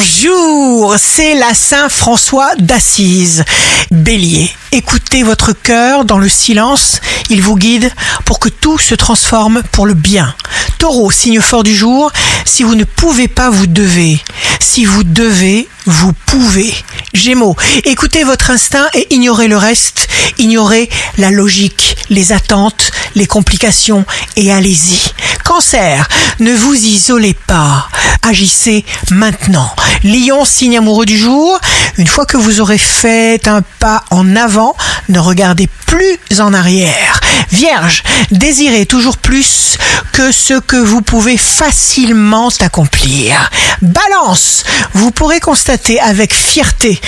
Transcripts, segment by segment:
Bonjour, c'est la Saint François d'Assise. Bélier, écoutez votre cœur dans le silence, il vous guide pour que tout se transforme pour le bien. Taureau, signe fort du jour, si vous ne pouvez pas, vous devez. Si vous devez, vous pouvez. Gémeaux, écoutez votre instinct et ignorez le reste, ignorez la logique, les attentes, les complications et allez-y. Cancer, ne vous isolez pas, agissez maintenant. Lion, signe amoureux du jour, une fois que vous aurez fait un pas en avant, ne regardez plus en arrière. Vierge, désirez toujours plus que ce que vous pouvez facilement accomplir. Balance, vous pourrez constater avec fierté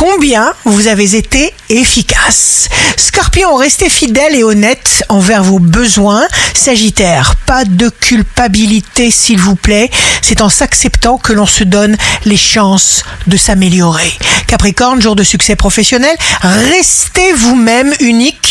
combien vous avez été efficace. Scorpion, restez fidèle et honnête envers vos besoins. Sagittaire, pas de culpabilité s'il vous plaît. C'est en s'acceptant que l'on se donne les chances de s'améliorer. Capricorne, jour de succès professionnel, restez vous-même unique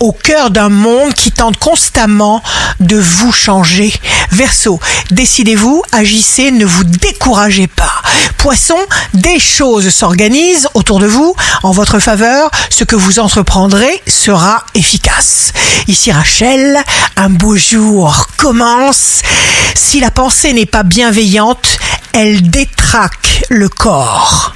au cœur d'un monde qui tente constamment de vous changer. Verseau, décidez-vous, agissez, ne vous découragez pas. Poisson, des choses s'organisent autour de vous en votre faveur. Ce que vous entreprendrez sera efficace. Ici Rachel, un beau jour commence. Si la pensée n'est pas bienveillante, elle détraque le corps.